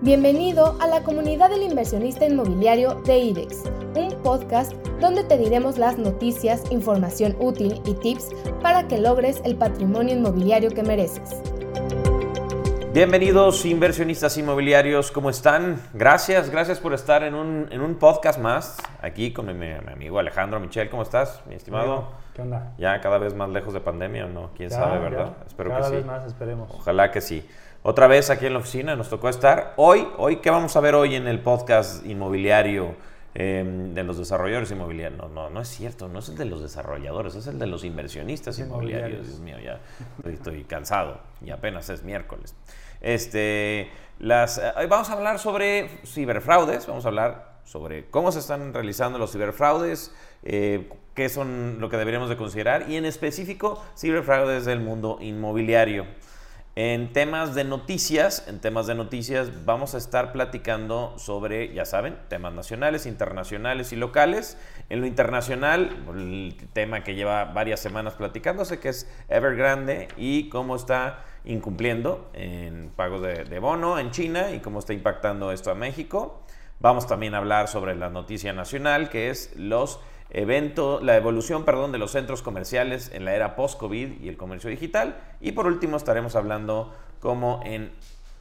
Bienvenido a la comunidad del inversionista inmobiliario de IDEX, un podcast donde te diremos las noticias, información útil y tips para que logres el patrimonio inmobiliario que mereces. Bienvenidos inversionistas inmobiliarios, ¿cómo están? Gracias, gracias por estar en un, en un podcast más, aquí con mi, mi amigo Alejandro Michel, ¿cómo estás, mi estimado? ¿Qué onda? Ya cada vez más lejos de pandemia o no, quién Ya, sabe, ¿verdad? ya. Espero Cada que sí. vez más esperemos. Ojalá que sí. Otra vez aquí en la oficina nos tocó estar. Hoy, hoy ¿qué vamos a ver hoy en el podcast inmobiliario eh, de los desarrolladores inmobiliarios? No, no, no es cierto, no es el de los desarrolladores, es el de los inversionistas inmobiliarios. Dios mío, ya estoy, estoy cansado y apenas es miércoles. Este, las, eh, hoy vamos a hablar sobre ciberfraudes, vamos a hablar sobre cómo se están realizando los ciberfraudes, eh, qué son lo que deberíamos de considerar y en específico ciberfraudes del mundo inmobiliario. En temas de noticias, en temas de noticias vamos a estar platicando sobre, ya saben, temas nacionales, internacionales y locales. En lo internacional, el tema que lleva varias semanas platicándose, que es Evergrande y cómo está incumpliendo en pagos de, de bono en China y cómo está impactando esto a México. Vamos también a hablar sobre la noticia nacional, que es los eventos, la evolución, perdón, de los centros comerciales en la era post-COVID y el comercio digital. Y por último estaremos hablando como en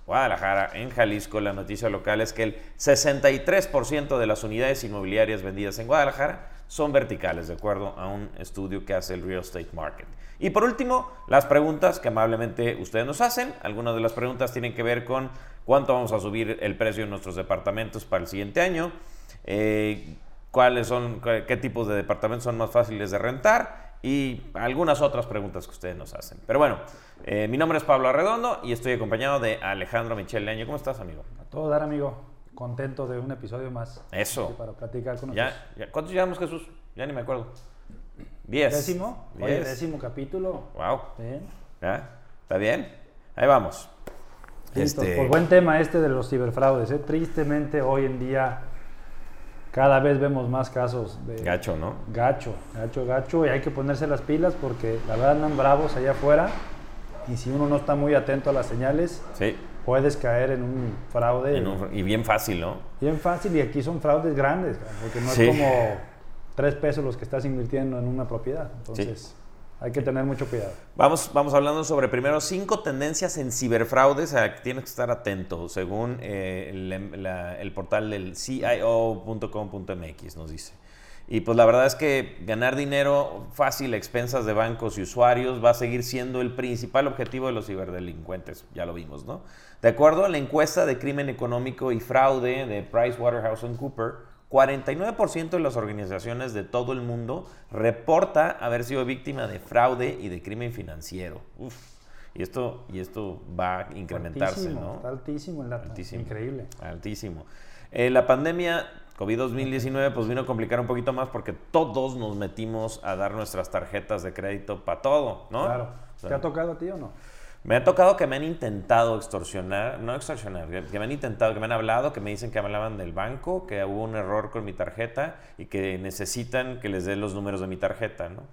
Guadalajara, en Jalisco, la noticia local es que el 63% de las unidades inmobiliarias vendidas en Guadalajara son verticales, de acuerdo a un estudio que hace el Real Estate Market. Y por último, las preguntas que amablemente ustedes nos hacen. Algunas de las preguntas tienen que ver con cuánto vamos a subir el precio de nuestros departamentos para el siguiente año, eh, cuáles son, qué tipos de departamentos son más fáciles de rentar y algunas otras preguntas que ustedes nos hacen. Pero bueno, eh, mi nombre es Pablo Arredondo y estoy acompañado de Alejandro Michel Leaño. ¿Cómo estás, amigo? A todo dar, amigo. Contento de un episodio más. Eso. Aquí Para platicar con nosotros. Ya, ya- ¿Cuántos llevamos, Jesús? Ya ni me acuerdo. Diez. Décimo. Oye, Diez. décimo capítulo. Wow. ¿Está bien? Ahí vamos. Listo. Este- Pues buen tema este de los ciberfraudes. ¿eh? Tristemente, hoy en día, cada vez vemos más casos de Gacho, ¿no? gacho, gacho, gacho. Y hay que ponerse las pilas porque la verdad andan bravos allá afuera. Y si uno no está muy atento a las señales, Sí. puedes caer en un fraude. En un- y bien fácil, ¿no? Bien fácil y aquí son fraudes grandes, porque no Sí. es como tres pesos los que estás invirtiendo en una propiedad. Entonces, hay que tener mucho cuidado. Vamos, vamos hablando sobre primero cinco tendencias en ciberfraudes a que tienes que estar atento, según eh, el, la- el portal del CIO.com.mx nos dice. Y pues la verdad es que ganar dinero fácil a expensas de bancos y usuarios va a seguir siendo el principal objetivo de los ciberdelincuentes, ya lo vimos, ¿no? De acuerdo a la encuesta de crimen económico y fraude de PricewaterhouseCoopers, 49% de las organizaciones de todo el mundo reporta haber sido víctima de fraude y de crimen financiero. Uf. Y esto, y esto va a incrementarse, Altísimo, ¿no? Está altísimo el dato. Altísimo. Increíble. Altísimo. Eh, la pandemia COVID-2019 pues vino a complicar un poquito más porque todos nos metimos a dar nuestras tarjetas de crédito para todo, ¿no? Claro. ¿Te ha tocado a ti o no? Me ha tocado que me han intentado extorsionar, no extorsionar, que me han intentado, que me han hablado, que me dicen que me hablaban del banco, que hubo un error con mi tarjeta y que necesitan que les dé los números de mi tarjeta, ¿no?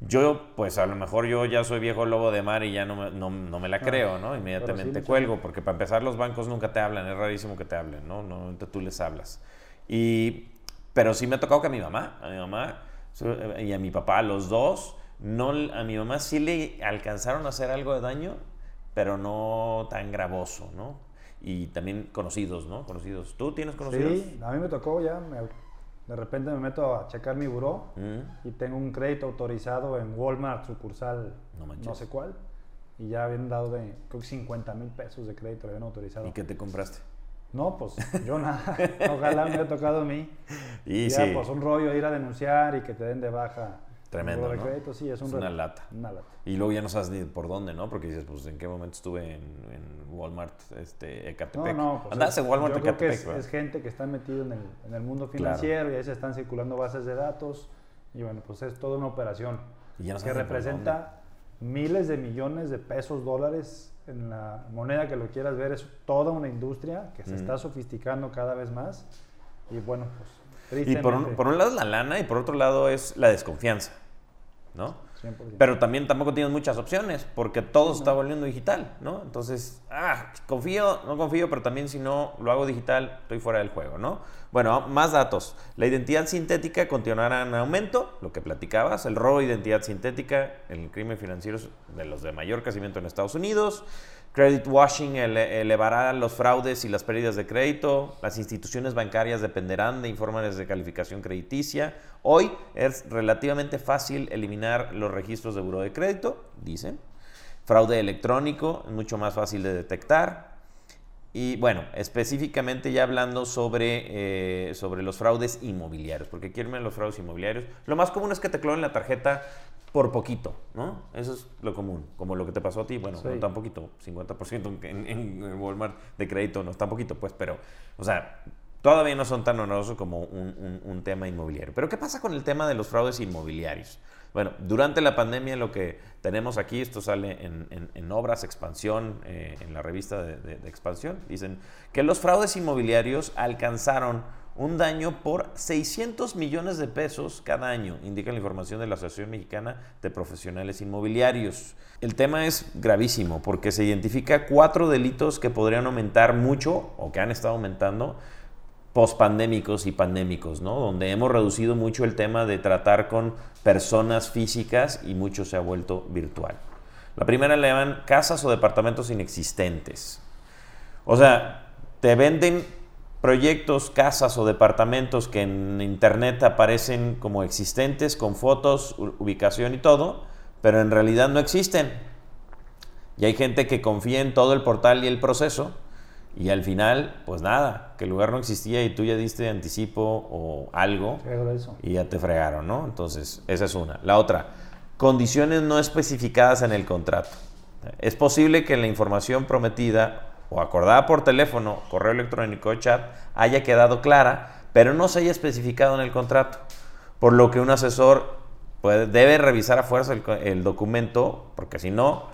Yo, pues a lo mejor yo ya soy viejo lobo de mar y ya no me, no, no me la creo, ¿no? Inmediatamente cuelgo, porque para empezar los bancos nunca te hablan, es rarísimo que te hablen, ¿no? Normalmente tú les hablas. Y, pero sí me ha tocado que a mi mamá, a mi mamá so- y a mi papá, los dos, no, a mi mamá sí le alcanzaron a hacer algo de daño, pero no tan gravoso, ¿no? Y también conocidos, ¿no? Conocidos. ¿Tú tienes conocidos? Sí, a mí me tocó ya. me- de repente me meto a checar mi buró Mm. y tengo un crédito autorizado en Walmart, sucursal No sé cuál. Y ya habían dado de, creo que 50 mil pesos de crédito, habían autorizado. ¿Y qué te compraste? No, pues yo nada. Ojalá me haya tocado a mí. Y ya, sí. pues un rollo ir a denunciar y que te den de baja. Tremendo, ¿no? sí, es, un Es una lata. Una lata. Y luego ya no sabes ni por dónde, ¿no? Porque dices, pues, ¿en qué momento estuve en, en Walmart, este, No, Ecatepec? no, pues Andabas es- en Walmart, yo creo que Ecatepec, es, ¿verdad? es gente que está metido en el, en el mundo Claro. financiero y ahí se están circulando bases de datos y bueno, pues es toda una operación Y ya no que representa miles de millones de pesos, dólares en la moneda que lo quieras ver, es toda una industria que se Ujú. está sofisticando cada vez más y bueno, pues Y por un, por un lado es la lana y por otro lado es la desconfianza, ¿no? Pero también tampoco tienes muchas opciones porque todo se está volviendo digital, ¿no? Entonces, ah, confío, no confío, pero también si no lo hago digital, estoy fuera del juego, ¿no? Bueno, más datos. La identidad sintética continuará en aumento, lo que platicabas, el robo de identidad sintética, el crimen financiero de los de mayor crecimiento en Estados Unidos. Credit washing elevará los fraudes y las pérdidas de crédito. Las instituciones bancarias dependerán de informes de calificación crediticia. Hoy es relativamente fácil eliminar los registros de buro de crédito, dicen. Fraude electrónico es mucho más fácil de detectar. Y bueno, específicamente ya hablando sobre, eh, sobre los fraudes inmobiliarios, porque quieren ver los fraudes inmobiliarios. Lo más común es que te clonen la tarjeta por poquito, ¿no? Eso es lo común, como lo que te pasó a ti, bueno, no tan poquito, 50% en, en, Walmart de crédito no es tan poquito, pues, pero, o sea, todavía no son tan onerosos como un, un, tema inmobiliario. Pero ¿qué pasa con el tema de los fraudes inmobiliarios? Bueno, durante la pandemia lo que tenemos aquí, esto sale en, Obras Expansión, eh, en la revista de, de Expansión, dicen que los fraudes inmobiliarios alcanzaron un daño por 600 millones de pesos cada año, indica la información de la Asociación Mexicana de Profesionales Inmobiliarios. El tema es gravísimo porque se identifica cuatro delitos que podrían aumentar mucho o que han estado aumentando pospandémicos y pandémicos, ¿no? Donde hemos reducido mucho el tema de tratar con personas físicas y mucho se ha vuelto virtual. La primera le llaman casas o departamentos inexistentes. O sea, te venden proyectos, casas o departamentos que en internet aparecen como existentes, con fotos, ubicación y todo, pero en realidad no existen. Y hay gente que confía en todo el portal y el proceso y al final, pues nada, que el lugar no existía y tú ya diste anticipo o algo y ya te fregaron, ¿no? Entonces, esa es una. La otra, condiciones no especificadas en el contrato. Es posible que la información prometida o acordada por teléfono, correo electrónico o chat haya quedado clara, pero no se haya especificado en el contrato. Por lo que un asesor puede, debe revisar a fuerza el, documento, porque si no,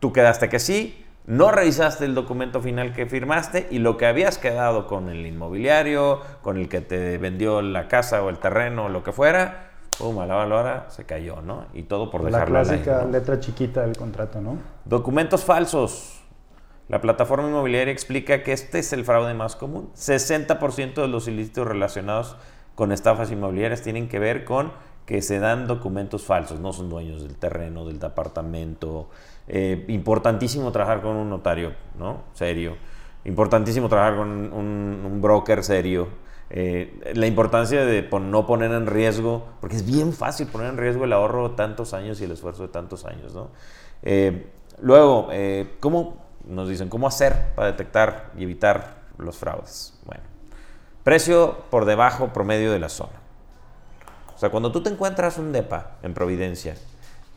tú quedaste que sí, no revisaste el documento final que firmaste y lo que habías quedado con el inmobiliario, con el que te vendió la casa o el terreno o lo que fuera, pum, a la hora se cayó, ¿no? Y todo por dejar la clásica letra chiquita del contrato, ¿no? Documentos falsos. La plataforma inmobiliaria explica que este es el fraude más común. 60% de los ilícitos relacionados con estafas inmobiliarias tienen que ver con que se dan documentos falsos, no son dueños del terreno, del departamento. Eh, importantísimo trabajar con un notario, ¿no? Serio. Importantísimo trabajar con un, broker serio. Eh, la importancia de no poner en riesgo, porque es bien fácil poner en riesgo el ahorro de tantos años y el esfuerzo de tantos años, ¿no? Eh, luego, ¿cómo nos dicen cómo hacer para detectar y evitar los fraudes. Bueno, precio por debajo promedio de la zona. O sea, cuando tú te encuentras un DEPA en Providencia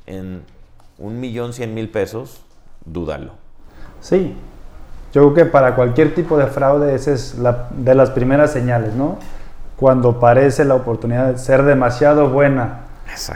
en un millón cien mil pesos, dúdalo. Sí, yo creo que para cualquier tipo de fraude esa es la, de las primeras señales, ¿no? Cuando parece la oportunidad de ser demasiado buena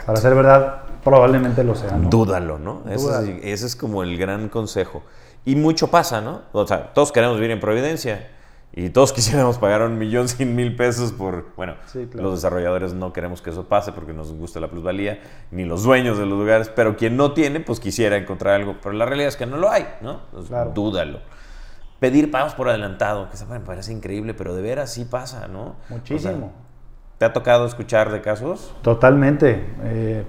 para ser verdad, probablemente lo sea. Dúdalo, ¿no? ese es como el gran consejo. Y mucho pasa, ¿no? O sea, todos queremos vivir en Providencia y todos quisiéramos pagar un millón cien mil pesos por... Bueno, los desarrolladores no queremos que eso pase porque nos gusta la plusvalía, ni los dueños de los lugares, pero quien no tiene, pues quisiera encontrar algo. Pero la realidad es que no lo hay, ¿no? Dúdalo. Pedir pagos por adelantado, que me parece increíble, pero de veras sí pasa, ¿no? Muchísimo. ¿Te ha tocado escuchar de casos? Totalmente. Eh,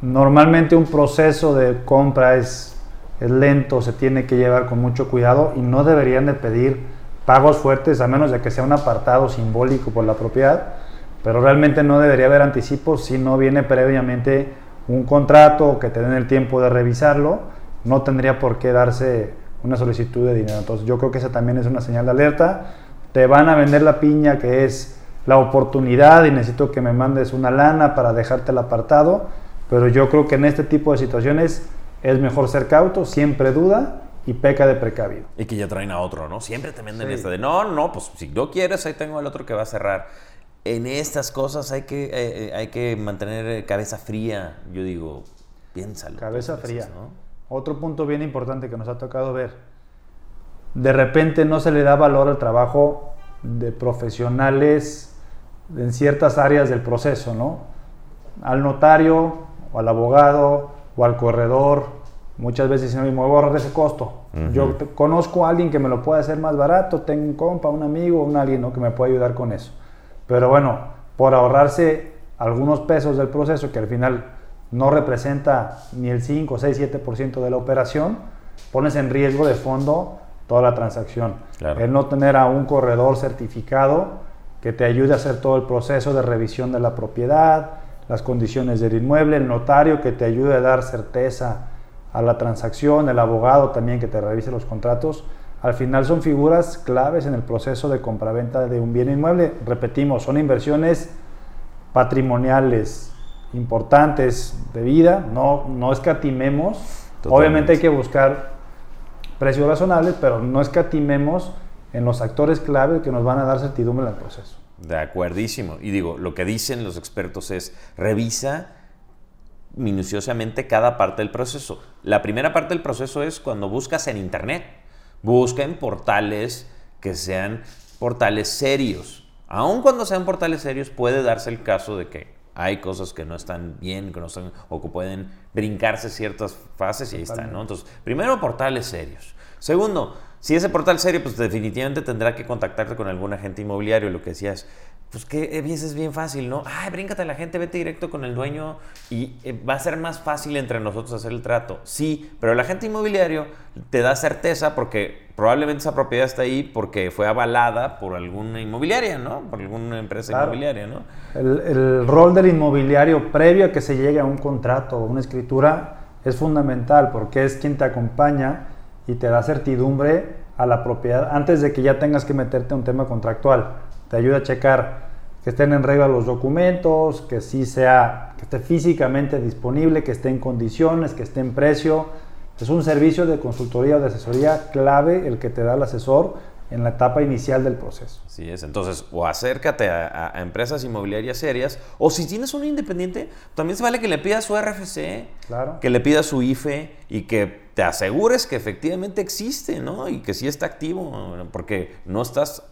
normalmente un proceso de compra es es lento, se tiene que llevar con mucho cuidado y no deberían de pedir pagos fuertes a menos de que sea un apartado simbólico por la propiedad, pero realmente no debería haber anticipos si no viene previamente un contrato que te den el tiempo de revisarlo, no tendría por qué darse una solicitud de dinero. Entonces yo creo que esa también es una señal de alerta. Te van a vender la piña que es la oportunidad y necesito que me mandes una lana para dejarte el apartado, pero yo creo que en este tipo de situaciones es mejor ser cauto, siempre duda y peca de precavido. Y que ya traen a otro, ¿no? Siempre te venden esta de, no, no, pues si no quieres, ahí tengo el otro que va a cerrar. En estas cosas hay que, eh, eh, hay que mantener eh, cabeza fría, yo digo, piénsalo. Cabeza fría. ¿no? Otro punto bien importante que nos ha tocado ver, de repente no se le da valor al trabajo de profesionales en ciertas áreas del proceso, ¿no? Al notario o al abogado o al corredor. Muchas veces dicen, me voy a ahorrar ese costo. Yo conozco a alguien que me lo puede hacer más barato, tengo un compa, un amigo, un alguien ¿no? que me puede ayudar con eso. Pero bueno, por ahorrarse algunos pesos del proceso que al final no representa ni el 5, 6, 7% de la operación, pones en riesgo de fondo toda la transacción. El no tener a un corredor certificado que te ayude a hacer todo el proceso de revisión de la propiedad, las condiciones del inmueble, el notario que te ayude a dar certeza a la transacción, el abogado también que te revise los contratos. Al final son figuras claves en el proceso de compraventa de un bien inmueble. Repetimos, son inversiones patrimoniales importantes de vida, no, no escatimemos. Obviamente hay que buscar precios razonables, pero no escatimemos en los actores clave que nos van a dar certidumbre en el proceso. De acuerdísimo. Y digo, lo que dicen los expertos es, revisa minuciosamente cada parte del proceso. La primera parte del proceso es cuando buscas en Internet. Busca en portales que sean portales serios. Aun cuando sean portales serios, puede darse el caso de que hay cosas que no están bien, que no están, o que pueden brincarse ciertas fases y ahí están, ¿no? Entonces, primero, portales serios. Segundo, si ese portal serio, pues definitivamente tendrá que contactarte con algún agente inmobiliario. Lo que decías, pues que es bien fácil, ¿no? Ay, bríncate a la gente, vete directo con el dueño y eh, va a ser más fácil entre nosotros hacer el trato. Sí, pero el agente inmobiliario te da certeza porque probablemente esa propiedad está ahí porque fue avalada por alguna inmobiliaria, ¿no? Por alguna empresa inmobiliaria, ¿no? El, el rol del inmobiliario previo a que se llegue a un contrato o una escritura es fundamental porque es quien te acompaña y te da certidumbre a la propiedad antes de que ya tengas que meterte a un tema contractual. Te ayuda a checar que estén en regla los documentos, que sí sea, que esté físicamente disponible, que esté en condiciones, que esté en precio. Es un servicio de consultoría o de asesoría clave el que te da el asesor en la etapa inicial del proceso. Así es, entonces o acércate a, empresas inmobiliarias serias o si tienes un independiente, también se vale que le pidas su RFC, claro. que le pidas su IFE y que te asegures que efectivamente existe, ¿no? Y que sí está activo, porque no estás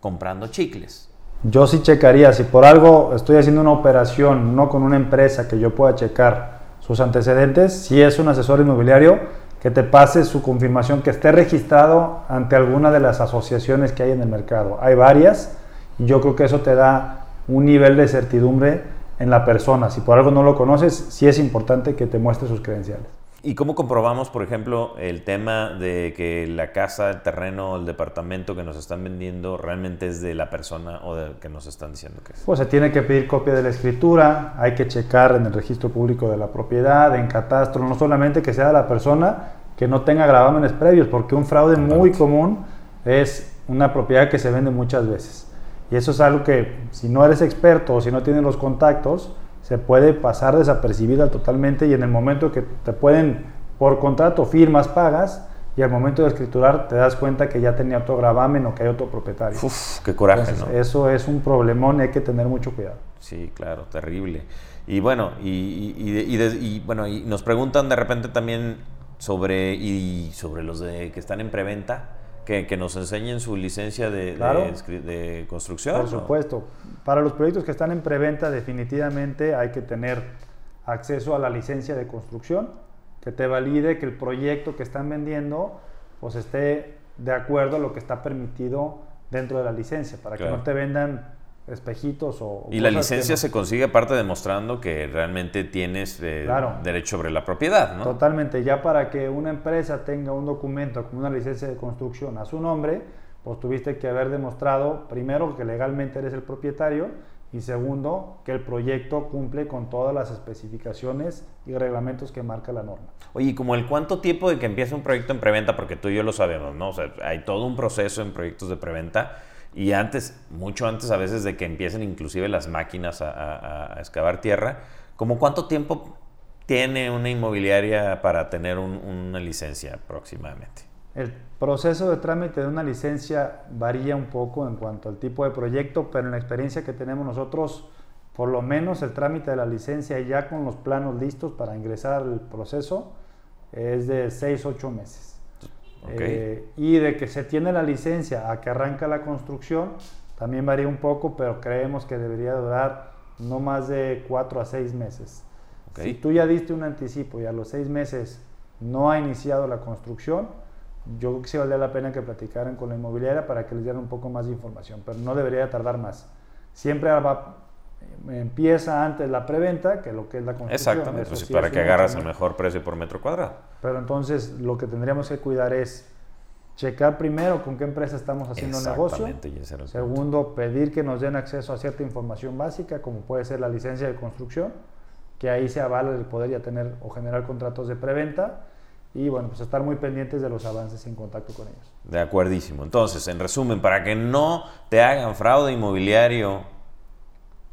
comprando chicles. Yo sí checaría, si por algo estoy haciendo una operación, no con una empresa que yo pueda checar sus antecedentes, si es un asesor inmobiliario, que te pase su confirmación que esté registrado ante alguna de las asociaciones que hay en el mercado. Hay varias y yo creo que eso te da un nivel de certidumbre en la persona. Si por algo no lo conoces, sí es importante que te muestre sus credenciales. ¿Y cómo comprobamos, por ejemplo, el tema de que la casa, el terreno, el departamento que nos están vendiendo realmente es de la persona o de que nos están diciendo que es? Pues se tiene que pedir copia de la escritura, hay que checar en el registro público de la propiedad, en catastro, no solamente que sea la persona que no tenga gravámenes previos, porque un fraude muy común es una propiedad que se vende muchas veces. Y eso es algo que si no eres experto o si no tienes los contactos, se puede pasar desapercibida totalmente y en el momento que te pueden, por contrato, firmas, pagas y al momento de escriturar te das cuenta que ya tenía otro gravamen o que hay otro propietario. Uf, qué coraje, ¿no? Eso es un problemón y hay que tener mucho cuidado. Sí, claro, terrible. Y bueno, y, y, bueno, y nos preguntan de repente también sobre, y sobre los de, que están en preventa que, nos enseñen su licencia de, de, construcción. Por supuesto. Para los proyectos que están en preventa, definitivamente hay que tener acceso a la licencia de construcción, que te valide que el proyecto que están vendiendo pues esté de acuerdo a lo que está permitido dentro de la licencia, para que no te vendan espejitos o... Y la licencia se consigue aparte demostrando que realmente tienes eh, derecho sobre la propiedad, ¿no? Totalmente. Ya para que una empresa tenga un documento como una licencia de construcción a su nombre, pues tuviste que haber demostrado primero que legalmente eres el propietario y segundo que el proyecto cumple con todas las especificaciones y reglamentos que marca la norma. Oye, como el cuánto tiempo de que empieza un proyecto en preventa, porque tú y yo lo sabemos, ¿no? O sea, hay todo un proceso en proyectos de preventa y antes, mucho antes a veces de que empiecen inclusive las máquinas a, excavar tierra, ¿como cuánto tiempo tiene una inmobiliaria para tener una licencia aproximadamente? El proceso de trámite de una licencia varía un poco en cuanto al tipo de proyecto, pero en la experiencia que tenemos nosotros, por lo menos el trámite de la licencia ya con los planos listos para ingresar al proceso es de 6-8 meses. Eh, y de que se tiene la licencia a que arranca la construcción, también varía un poco, pero creemos que debería durar no más de 4 a 6 meses. Si tú ya diste un anticipo y a los seis meses no ha iniciado la construcción, yo creo que sí valdría la pena que platicaran con la inmobiliaria para que les dieran un poco más de información, pero no debería tardar más. Siempre va, empieza antes la preventa que lo que es la construcción. Exactamente, pues sí, para que agarras el mejor precio por metro cuadrado. Pero entonces lo que tendríamos que cuidar es checar primero con qué empresa estamos haciendo negocio. El punto. Segundo, pedir que nos den acceso a cierta información básica, como puede ser la licencia de construcción, que ahí se avala el poder ya tener o generar contratos de preventa. Y bueno, pues estar muy pendientes de los avances en contacto con ellos. De acuerdísimo. Entonces, en resumen, para que no te hagan fraude inmobiliario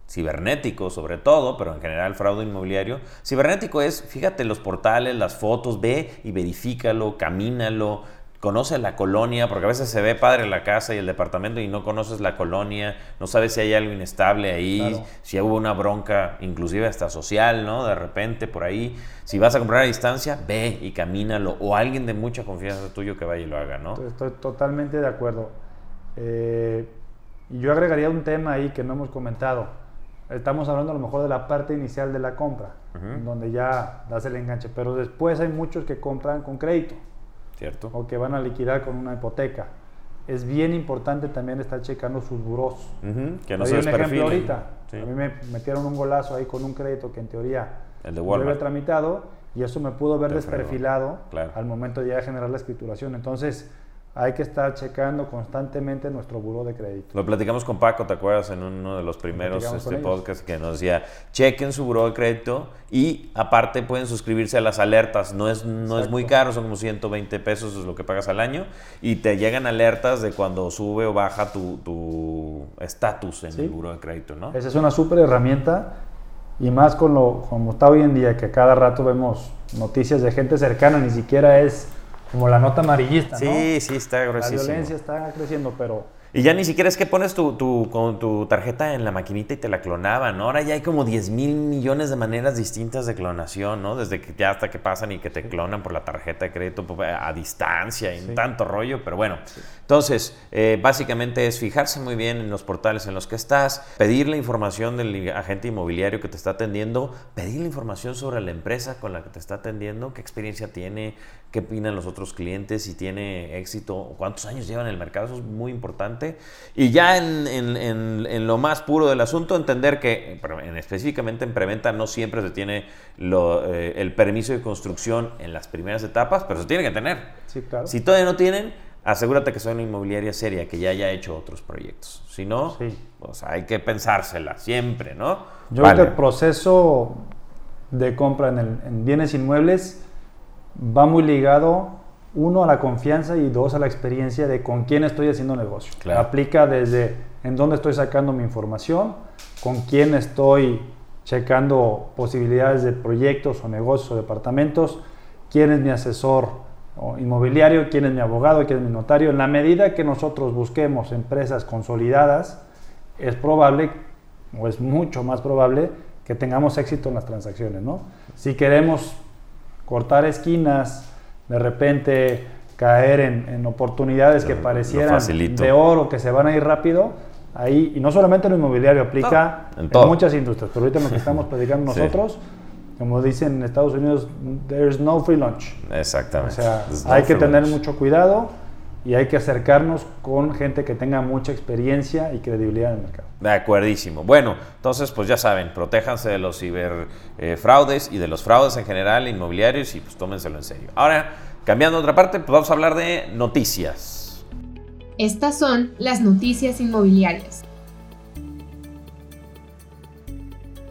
cibernético sobre todo, pero en general fraude inmobiliario. Cibernético es, fíjate los portales, las fotos, ve y verifícalo, camínalo, conoce la colonia, porque a veces se ve padre la casa y el departamento y no conoces la colonia, no sabes si hay algo inestable ahí, Claro. si hubo una bronca, inclusive hasta social, ¿no? De repente por ahí, si vas a comprar a distancia, ve y camínalo, o alguien de mucha confianza tuyo que vaya y lo haga, ¿no? Estoy, totalmente de acuerdo. Eh, yo agregaría un tema ahí que no hemos comentado. Estamos hablando a lo mejor de la parte inicial de la compra, Ujú. en donde ya das el enganche, pero después hay muchos que compran con crédito. ¿Cierto? o que van a liquidar con una hipoteca. Es bien importante también estar checando sus buros. Ujú, Que no se un ejemplo ahorita. Sí. A mí me metieron un golazo ahí con un crédito que en teoría El de yo Walmart. había tramitado y eso me pudo ver Te fregó. desperfilado Claro. al momento de ya generar la escrituración. Entonces hay que estar checando constantemente nuestro buro de crédito. Lo platicamos con Paco, ¿te acuerdas? En uno de los primeros este, podcasts que nos decía, chequen su buró de crédito y aparte pueden suscribirse a las alertas. No es, no es muy caro, son como 120 pesos es lo que pagas al año y te llegan alertas de cuando sube o baja tu tu estatus en Sí. el buró de crédito, ¿no? Esa es una súper herramienta y más con lo como está hoy en día que cada rato vemos noticias de gente cercana, ni siquiera es como la nota amarillista, ¿no? Sí, sí, está La gruesísimo. violencia está creciendo, pero Y ya ni siquiera es que pones tu, tu- con tu tarjeta en la maquinita y te la clonaban, ¿no? Ahora ya hay como 10 mil millones de maneras distintas de clonación, ¿no? Desde que ya hasta que pasan y que te clonan por la tarjeta de crédito pues, a distancia y Sí. tanto rollo, pero bueno. Entonces, eh, básicamente es fijarse muy bien en los portales en los que estás, pedir la información del agente inmobiliario que te está atendiendo, pedir la información sobre la empresa con la que te está atendiendo, qué experiencia tiene, qué opinan los otros clientes, si tiene éxito, cuántos años lleva en el mercado, eso es muy importante. Y ya en, en- en- en lo más puro del asunto, entender que específicamente en preventa no siempre se tiene lo, eh, el permiso de construcción en las primeras etapas, pero se tiene que tener. sí, claro. Si todavía no tienen, asegúrate que sea una inmobiliaria seria, que ya haya hecho otros proyectos. Si no, Sí. pues hay que pensársela siempre, ¿no? Yo Vale. creo que el proceso de compra en, el- en bienes inmuebles va muy ligado, uno, a la confianza y dos, a la experiencia de con quién estoy haciendo negocio. Claro. Aplica desde en dónde estoy sacando mi información, con quién estoy checando posibilidades de proyectos o negocios o departamentos, quién es mi asesor inmobiliario, quién es mi abogado, quién es mi notario. En la medida que nosotros busquemos empresas consolidadas, es probable, o es mucho más probable, que tengamos éxito en las transacciones, ¿no? Si queremos cortar esquinas, de repente caer en, en oportunidades que Lo- parecieran de oro, que se van a ir rápido, ahí, y no solamente en lo inmobiliario, aplica No, en en, muchas industrias, pero ahorita lo que estamos predicando Sí. nosotros, como dicen en Estados Unidos, there's no free lunch. Exactamente. O sea, There's no hay que free tener lunch. mucho cuidado y hay que acercarnos con gente que tenga mucha experiencia y credibilidad en el mercado. De acuerdísimo. Bueno, entonces pues ya saben, protéjanse de los ciberfraudes y de los fraudes en general inmobiliarios y pues tómenselo en serio. Ahora, cambiando a otra parte, pues vamos a hablar de noticias. Estas son las noticias inmobiliarias.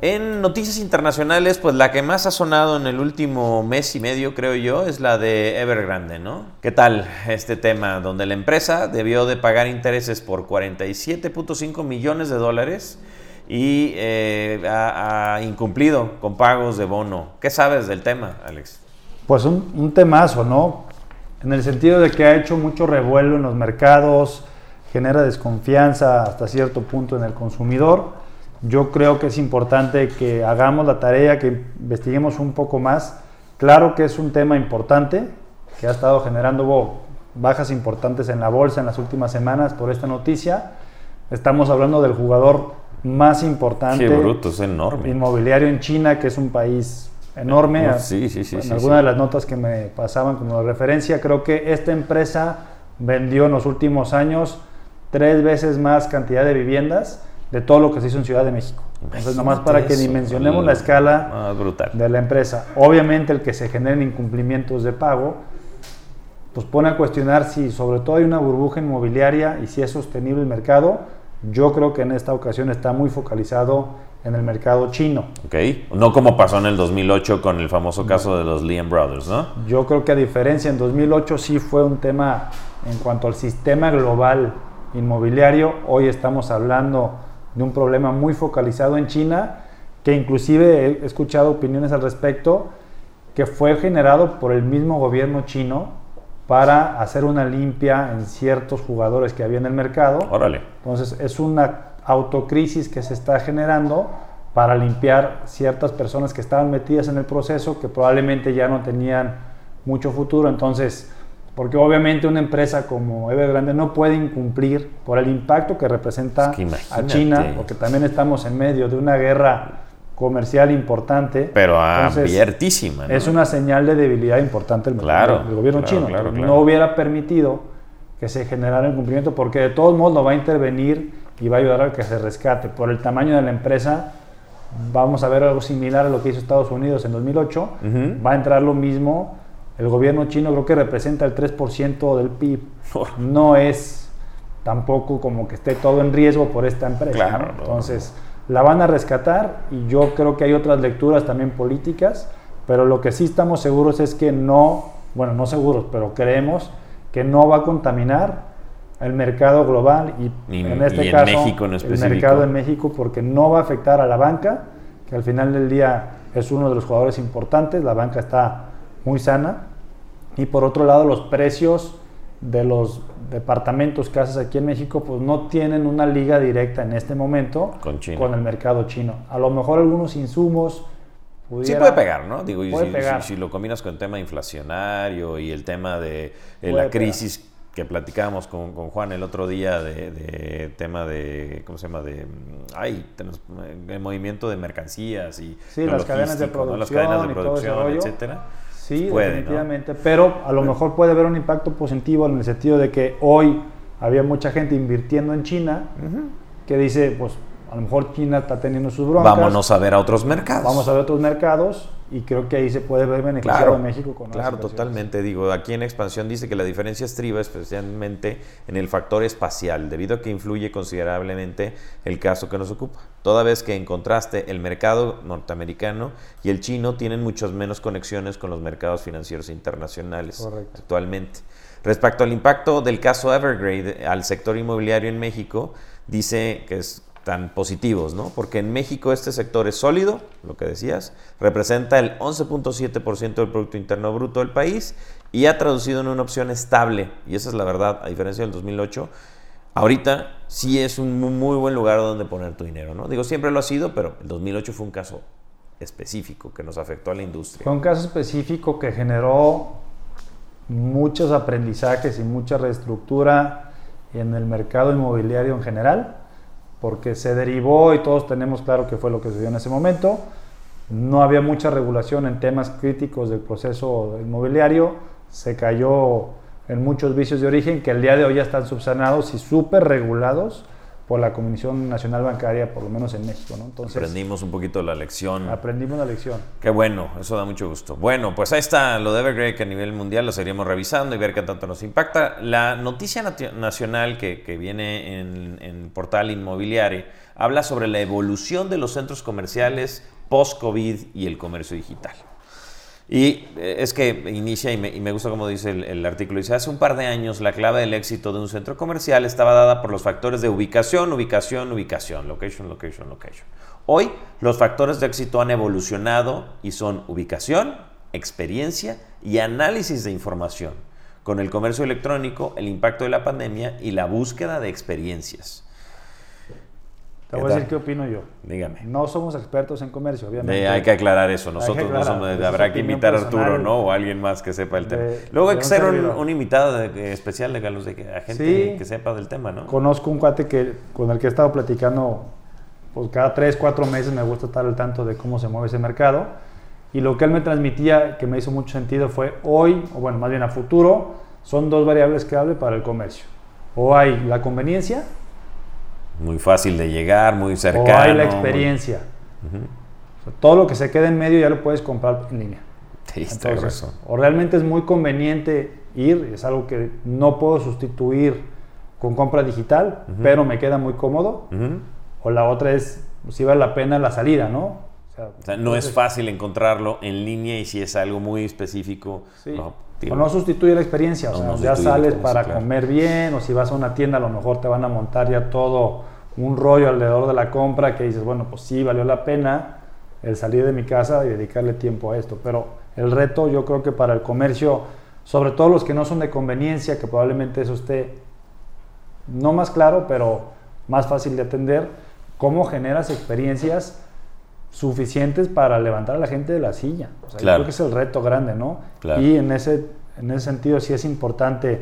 En noticias internacionales, pues la que más ha sonado en el último mes y medio, creo yo, es la de Evergrande, ¿no? ¿Qué tal este tema? Donde la empresa debió de pagar intereses por 47.5 millones de dólares y eh, ha, incumplido con pagos de bono. ¿Qué sabes del tema, Alex? Pues un, un temazo, ¿no? En el sentido de que ha hecho mucho revuelo en los mercados, genera desconfianza hasta cierto punto en el consumidor. Yo creo que es importante que hagamos la tarea, que investiguemos un poco más. Claro que es un tema importante, que ha estado generando bajas importantes en la bolsa en las últimas semanas por esta noticia. Estamos hablando del jugador más importante Qué bruto, es enorme. inmobiliario en China, que es un país enorme. No, sí, sí, sí, en sí, algunas sí. de las notas que me pasaban como referencia, creo que esta empresa vendió en los últimos años tres veces más cantidad de viviendas de todo lo que se hizo en Ciudad de México. Entonces, nomás para que eso, dimensionemos la escala Ah, es brutal. de la empresa. Obviamente el que se generen incumplimientos de pago, pues pone a cuestionar si sobre todo hay una burbuja inmobiliaria y si es sostenible el mercado. Yo creo que en esta ocasión está muy focalizado en el mercado chino. Ok. No como pasó en el 2008 con el famoso caso de los Liam Brothers, ¿no? Yo creo que a diferencia en 2008 sí fue un tema en cuanto al sistema global inmobiliario. Hoy estamos hablando de un problema muy focalizado en China, que inclusive he escuchado opiniones al respecto, que fue generado por el mismo gobierno chino para hacer una limpia en ciertos jugadores que había en el mercado. Órale. Entonces es una autocrisis que se está generando para limpiar ciertas personas que estaban metidas en el proceso que probablemente ya no tenían mucho futuro. Entonces, porque obviamente una empresa como Evergrande no puede incumplir por el impacto que representa Es que a. China, porque también estamos en medio de una guerra comercial importante. Pero abiertísima, ¿no? es una señal de debilidad importante del, Claro, del gobierno claro, chino. claro. No hubiera permitido que se generara el cumplimiento porque de todos modos lo va a intervenir y va a ayudar a que se rescate. Por el tamaño de la empresa, vamos a ver algo similar a lo que hizo Estados Unidos en 2008. Ujú. Va a entrar lo mismo. El gobierno chino creo que representa el 3% del PIB. No es tampoco como que esté todo en riesgo por esta empresa. Claro, ¿no? no, Entonces, la van a rescatar y yo creo que hay otras lecturas también políticas, pero lo que sí estamos seguros es que no, bueno, no seguros, pero creemos que no va a contaminar el mercado global y, Y- en este y en caso México en el mercado en México porque no va a afectar a la banca, que al final del día es uno de los jugadores importantes, la banca está muy sana y por otro lado los precios de los departamentos, casas aquí en México, pues no tienen una liga directa en este momento Con China. el mercado chino. A lo mejor algunos insumos Sí puede pegar, ¿no? Digo, y Puede si, pegar. si- si lo combinas con el tema inflacionario y el tema de, la pegar. crisis que platicábamos con, con Juan el otro día de, de tema de, ¿cómo se llama? De, mm, ay, trans- el movimiento de mercancías y Sí, las cadenas de ¿no? Las producción cadenas de producción, etcétera. Sí, Puede, ¿no? definitivamente. Pero a lo mejor puede haber un impacto positivo en el sentido de que hoy había mucha gente invirtiendo en China que dice, pues a lo mejor China está teniendo sus broncas. Vámonos a ver a otros mercados. Vamos a ver otros mercados y creo que ahí se puede ver beneficiado Claro, en México con claro, totalmente. Digo, aquí en expansión dice que la diferencia estriba especialmente en el factor espacial, debido a que influye considerablemente el caso que nos ocupa. Toda vez que en contraste el mercado norteamericano y el chino tienen muchas menos conexiones con los mercados financieros internacionales Correcto. actualmente. Respecto al impacto del caso Evergrande al sector inmobiliario en México, dice que es tan positivos, ¿no? Porque en México este sector es sólido, lo que decías, representa el 11.7% del Producto Interno Bruto del país y ha traducido en una opción estable, y esa es la verdad, a diferencia del 2008, ahorita sí es un mu- muy buen lugar donde poner tu dinero, ¿no? Digo, siempre lo ha sido, pero el 2008 fue un caso específico que nos afectó a la industria. Fue un caso específico que generó muchos aprendizajes y mucha reestructura en el mercado inmobiliario en general, porque se derivó y todos tenemos claro que fue lo que sucedió en ese momento. No había mucha regulación en temas críticos del proceso inmobiliario, se cayó en muchos vicios de origen que el día de hoy ya están subsanados y súper regulados por la Comisión Nacional Bancaria, por lo menos en México. ¿no? Entonces, Aprendimos un poquito la lección. aprendimos la lección. Qué bueno, eso da mucho gusto. Bueno, pues ahí está lo de Evergrande que a nivel mundial lo seguiremos revisando y ver qué tanto nos impacta. La noticia nacional que, que viene en, en portal inmobiliario habla sobre la evolución de los centros comerciales post-COVID y el comercio digital. Y eh, es que inicia, y me, gusta como dice el, el artículo, dice, hace un par de años la clave del éxito de un centro comercial estaba dada por los factores de ubicación, ubicación, ubicación, location, location, location. Hoy los factores de éxito han evolucionado y son ubicación, experiencia y análisis de información. Con el comercio electrónico, el impacto de la pandemia y la búsqueda de experiencias. Te ¿Qué voy a decir qué opino yo. Dígame. No somos expertos en comercio, obviamente. Hay que aclarar eso. Que Nosotros no somos. Habrá que invitar a Arturo, personal ¿no? O alguien más que sepa el tema. de- Luego hay que ser un, invitado de- especial de Carlos, de que- a gente Sí. que sepa del tema, ¿no? Conozco un cuate que, con el que he estado platicando, pues cada tres, cuatro meses me gusta estar al tanto de cómo se mueve ese mercado. Y lo que él me transmitía, que me hizo mucho sentido, fue hoy, o bueno, más bien a futuro, son dos variables clave para el comercio. O hay la conveniencia. Muy fácil de llegar, muy cercano. O hay la experiencia. todo lo que se queda en medio ya lo puedes comprar en línea. Sí, Entonces, o realmente es muy conveniente ir, es algo que no puedo sustituir con compra digital, pero me queda muy cómodo. O la otra es, si vale la pena la salida, ¿no? O sea, no es fácil encontrarlo en línea y si es algo muy específico. No, o no sustituye la experiencia, o sea, ya sales para comer bien, o si vas a una tienda a lo mejor te van a montar ya todo un rollo alrededor de la compra que dices, bueno, pues sí, valió la pena el salir de mi casa y dedicarle tiempo a esto. Pero el reto yo creo que para el comercio, sobre todo los que no son de conveniencia, que probablemente eso esté no más claro, pero más fácil de atender, cómo generas experiencias suficientes para levantar a la gente de la silla. O sea, creo que es el reto grande, ¿no? Y en ese, en ese sentido sí es importante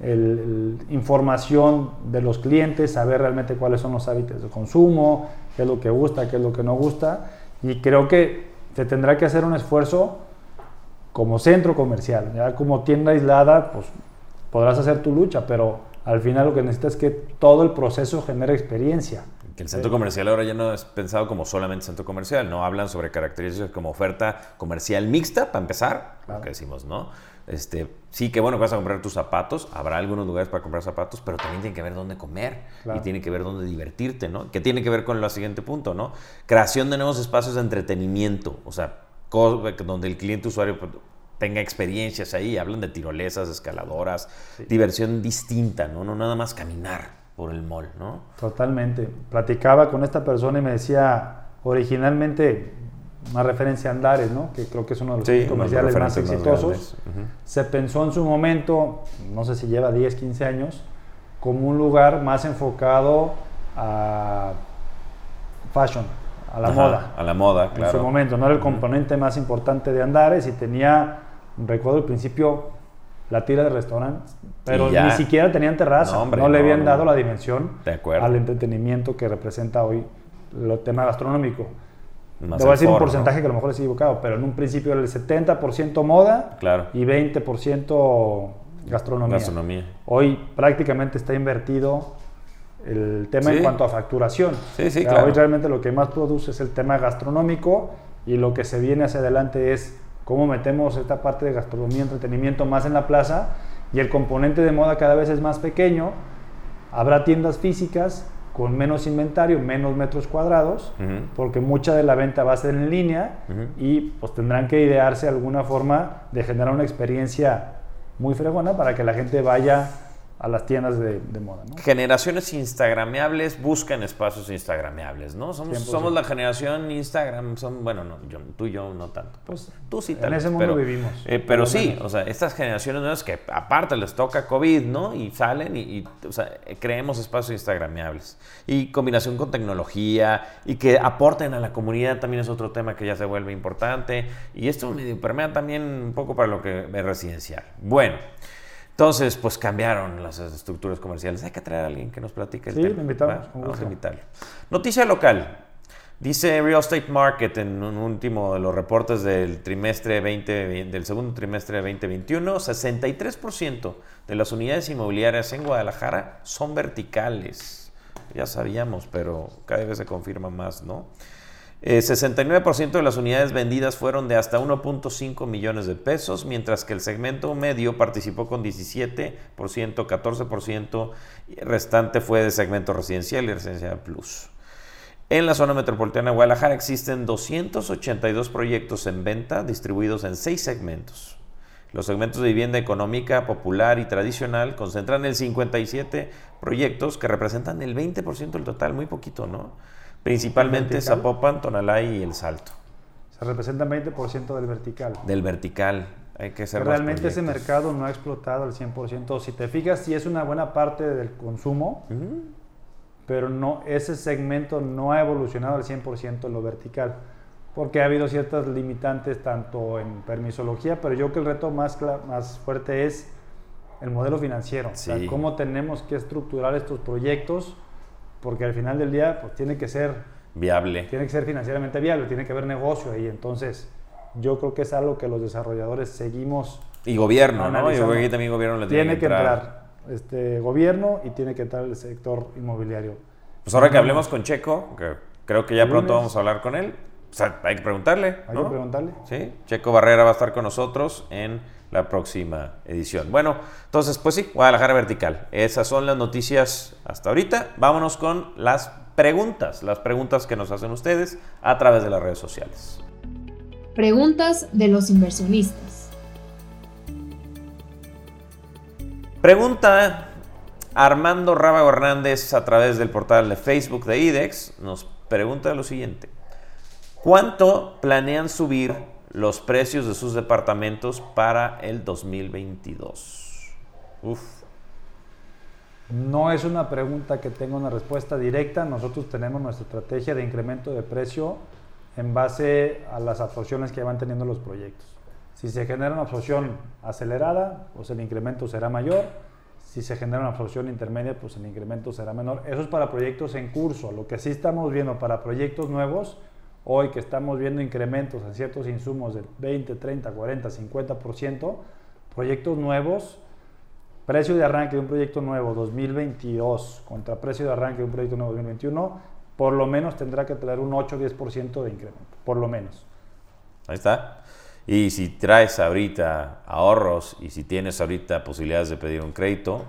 el, información de los clientes, saber realmente cuáles son los hábitos de consumo, qué es lo que gusta, qué es lo que no gusta. Y creo que se tendrá que hacer un esfuerzo como centro comercial. Ya como tienda aislada, pues podrás hacer tu lucha, pero al final lo que necesitas es que todo el proceso genere experiencia. Que el centro comercial ahora ya no es pensado como solamente centro comercial, no hablan sobre características como oferta comercial mixta, para empezar, lo que decimos, ¿no? Este, sí, que bueno que vas a comprar tus zapatos, habrá algunos lugares para comprar zapatos, pero también tiene que ver dónde comer y tiene que ver dónde divertirte, ¿no? Que tiene que ver con el siguiente punto, ¿no? Creación de nuevos espacios de entretenimiento, o sea, donde el cliente usuario pues, tenga experiencias ahí, hablan de tirolesas, escaladoras, diversión distinta, ¿no? No nada más caminar por el mall, ¿no? Totalmente. Platicaba con esta persona y me decía, originalmente, una referencia a Andares, ¿no? Que creo que es uno de los comerciales más exitosos. Se pensó en su momento, no sé si lleva 10, 15 años, como un lugar más enfocado a fashion, a la moda. A la moda, claro. En su momento, no era el componente más importante de Andares y tenía, recuerdo al principio, la tira de restaurantes, pero ni siquiera tenían terraza, no, le habían dado la dimensión al entretenimiento que representa hoy el tema gastronómico. Te voy a decir un porcentaje que a lo mejor es equivocado, pero en un principio era el 70% moda y 20% gastronomía. gastronomía. Hoy prácticamente está invertido el tema en cuanto a facturación. Sí, sí, claro. Hoy realmente lo que más produce es el tema gastronómico y lo que se viene hacia adelante es cómo metemos esta parte de gastronomía, entretenimiento más en la plaza y el componente de moda cada vez es más pequeño. Habrá tiendas físicas con menos inventario, menos metros cuadrados, porque mucha de la venta va a ser en línea y pues tendrán que idearse alguna forma de generar una experiencia muy fregona para que la gente vaya a las tiendas de, moda. ¿no? Generaciones instagrameables buscan espacios instagrameables, ¿no? Somos, somos la generación Instagram, son, bueno, no, yo, tú y yo no tanto. Pues tú sí En ese mundo vivimos. Eh, pero sí, o sea, estas generaciones nuevas que aparte les toca COVID, ¿no? Y salen y, o sea, creemos espacios instagrameables. Y combinación con tecnología y que aporten a la comunidad también es otro tema que ya se vuelve importante. Y esto medio permea también un poco para lo que es residencial. Bueno. Entonces, pues cambiaron las estructuras comerciales. Hay que traer a alguien que nos platique el sí, tema. Sí, invitamos. vamos a invitarlo. Noticia local. Dice Real Estate Market en un último de los reportes del trimestre 20, del segundo trimestre de 2021, 63% de las unidades inmobiliarias en Guadalajara son verticales. Ya sabíamos, pero cada vez se confirma más, ¿no? 69% eh, de las unidades vendidas fueron de hasta 1.5 millones de pesos, mientras que el segmento medio participó con 17%, 14%, y el restante fue de segmento residencial y residencial plus. En la zona metropolitana de Guadalajara existen 282 proyectos en venta distribuidos en seis segmentos. Los segmentos de vivienda económica, popular y tradicional concentran el 57 proyectos que representan el 20% del total, muy poquito, ¿no? Principalmente Zapopan, Tonalá y El Salto. Se representa 20% del vertical. Del vertical. Hay que ser Realmente ese mercado no ha explotado al 100%. Si te fijas, sí es una buena parte del consumo, pero no, ese segmento no ha evolucionado al 100% en lo vertical, porque ha habido ciertas limitantes tanto en permisología, pero yo creo que el reto más, más fuerte es el modelo financiero. O sea, cómo tenemos que estructurar estos proyectos porque al final del día pues tiene que ser viable. Tiene que ser financieramente viable, tiene que haber negocio ahí. Entonces, yo creo que es algo que los desarrolladores seguimos. Y gobierno, ¿no? Yo creo que también gobierno le Tiene que entrar este gobierno y tiene que entrar el sector inmobiliario. Pues ahora que hablemos con Checo, que creo que ya pronto vamos a hablar con él, o sea, hay que preguntarle, Hay ¿no? que preguntarle. Sí, Checo Barrera va a estar con nosotros en la próxima edición. Bueno, entonces, pues sí, Guadalajara Vertical. Esas son las noticias hasta ahorita. Vámonos con las preguntas, las preguntas que nos hacen ustedes a través de las redes sociales. Preguntas de los inversionistas. Pregunta Armando Rábago Hernández a través del portal de Facebook de IDEX. Nos pregunta lo siguiente. ¿Cuánto planean subir los precios de sus departamentos para el 2022? Uf. No es una pregunta que tenga una respuesta directa. Nosotros tenemos nuestra estrategia de incremento de precio en base a las absorciones que van teniendo los proyectos. Si se genera una absorción acelerada, pues el incremento será mayor. Si se genera una absorción intermedia, pues el incremento será menor. Eso es para proyectos en curso. Lo que sí estamos viendo para proyectos nuevos, hoy que estamos viendo incrementos en ciertos insumos del 20, 30, 40, 50%, proyectos nuevos, precio de arranque de un proyecto nuevo 2022 contra precio de arranque de un proyecto nuevo 2021, por lo menos tendrá que tener un 8 o 10% de incremento, por lo menos. Ahí está. Y si traes ahorita ahorros y si tienes ahorita posibilidades de pedir un crédito,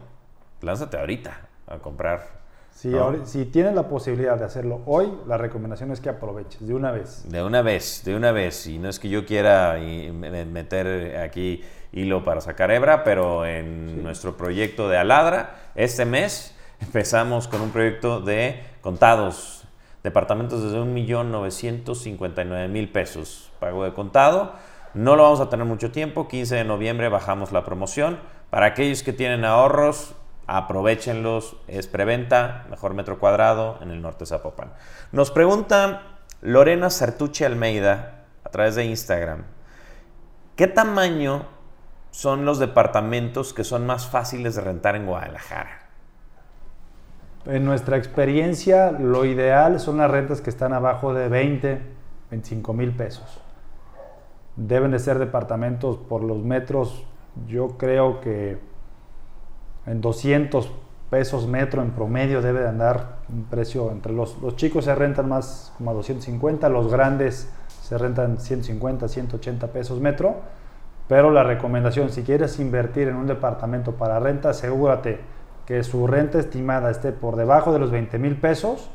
lánzate ahorita a comprar. Si, No. ahora- si tienes la posibilidad de hacerlo hoy, la recomendación es que aproveches de una vez. De una vez, de una vez. Y no es que yo quiera y- meter aquí hilo para sacar hebra, pero en nuestro proyecto de Aladra, este mes empezamos con un proyecto de contados, departamentos desde 1.959.000 pesos, pago de contado. No lo vamos a tener mucho tiempo, 15 de noviembre bajamos la promoción. Para aquellos que tienen ahorros, aprovechenlos, es preventa, mejor metro cuadrado en el norte de Zapopan. Nos pregunta Lorena Sartucci Almeida a través de Instagram, ¿qué tamaño son los departamentos que son más fáciles de rentar en Guadalajara? En nuestra experiencia, lo ideal son las rentas que están abajo de 20, 25 mil pesos. Deben de ser departamentos por los metros, yo creo que en 200 pesos metro en promedio debe de andar un precio entre los, los chicos se rentan más como a 250, los grandes se rentan 150, 180 pesos metro, pero la recomendación si quieres invertir en un departamento para renta, asegúrate que su renta estimada esté por debajo de los 20 mil pesos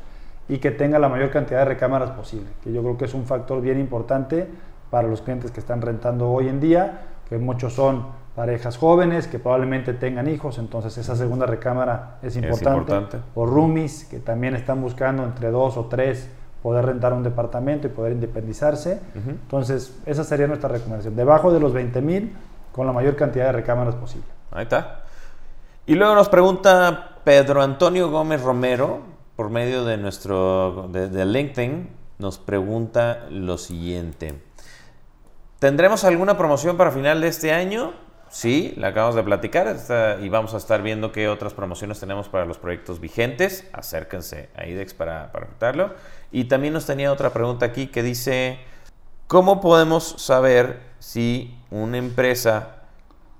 y que tenga la mayor cantidad de recámaras posible, que yo creo que es un factor bien importante para los clientes que están rentando hoy en día, que muchos son parejas jóvenes que probablemente tengan hijos, entonces esa segunda recámara es importante. importante. O roomies que también están buscando entre dos o tres poder rentar un departamento y poder independizarse. Entonces, esa sería nuestra recomendación. Debajo de los 20 mil, con la mayor cantidad de recámaras posible. Ahí está. Y luego nos pregunta Pedro Antonio Gómez Romero, por medio de nuestro de, de LinkedIn, nos pregunta lo siguiente. ¿Tendremos alguna promoción para final de este año? Sí, la acabamos de platicar está- y vamos a estar viendo qué otras promociones tenemos para los proyectos vigentes. Acérquense a IDEX para, para preguntarlo. Y también nos tenía otra pregunta aquí que dice, ¿cómo podemos saber si una empresa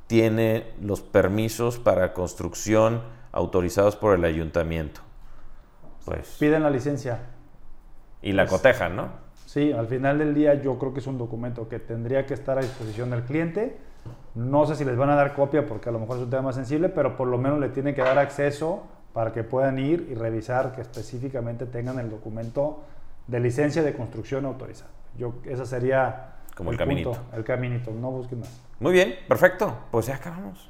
tiene los permisos para construcción autorizados por el ayuntamiento? Pues, Piden la licencia. y la cotejan, ¿no? Sí, al final del día yo creo que es un documento que tendría que estar a disposición del cliente. No sé si les van a dar copia porque a lo mejor es un tema más sensible, pero por lo menos le tienen que dar acceso para que puedan ir y revisar que específicamente tengan el documento de licencia de construcción autorizada. Yo, esa sería Como el punto, caminito. el caminito, no busquen más. Muy bien, perfecto. Pues ya acabamos.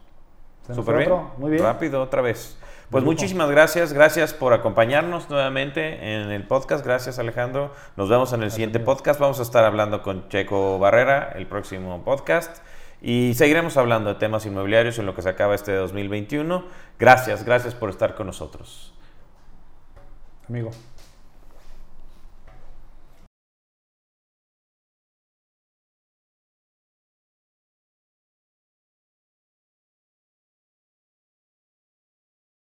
¿Se nos Súper bien. Muy bien. Rápido, otra vez. Pues muchísimas gracias. Gracias por acompañarnos nuevamente en el podcast. Gracias, Alejandro. Nos vemos en el siguiente podcast. Vamos a estar hablando con Checo Barrera el próximo podcast. Y seguiremos hablando de temas inmobiliarios en lo que se acaba este 2021. Gracias, gracias por estar con nosotros. Amigo.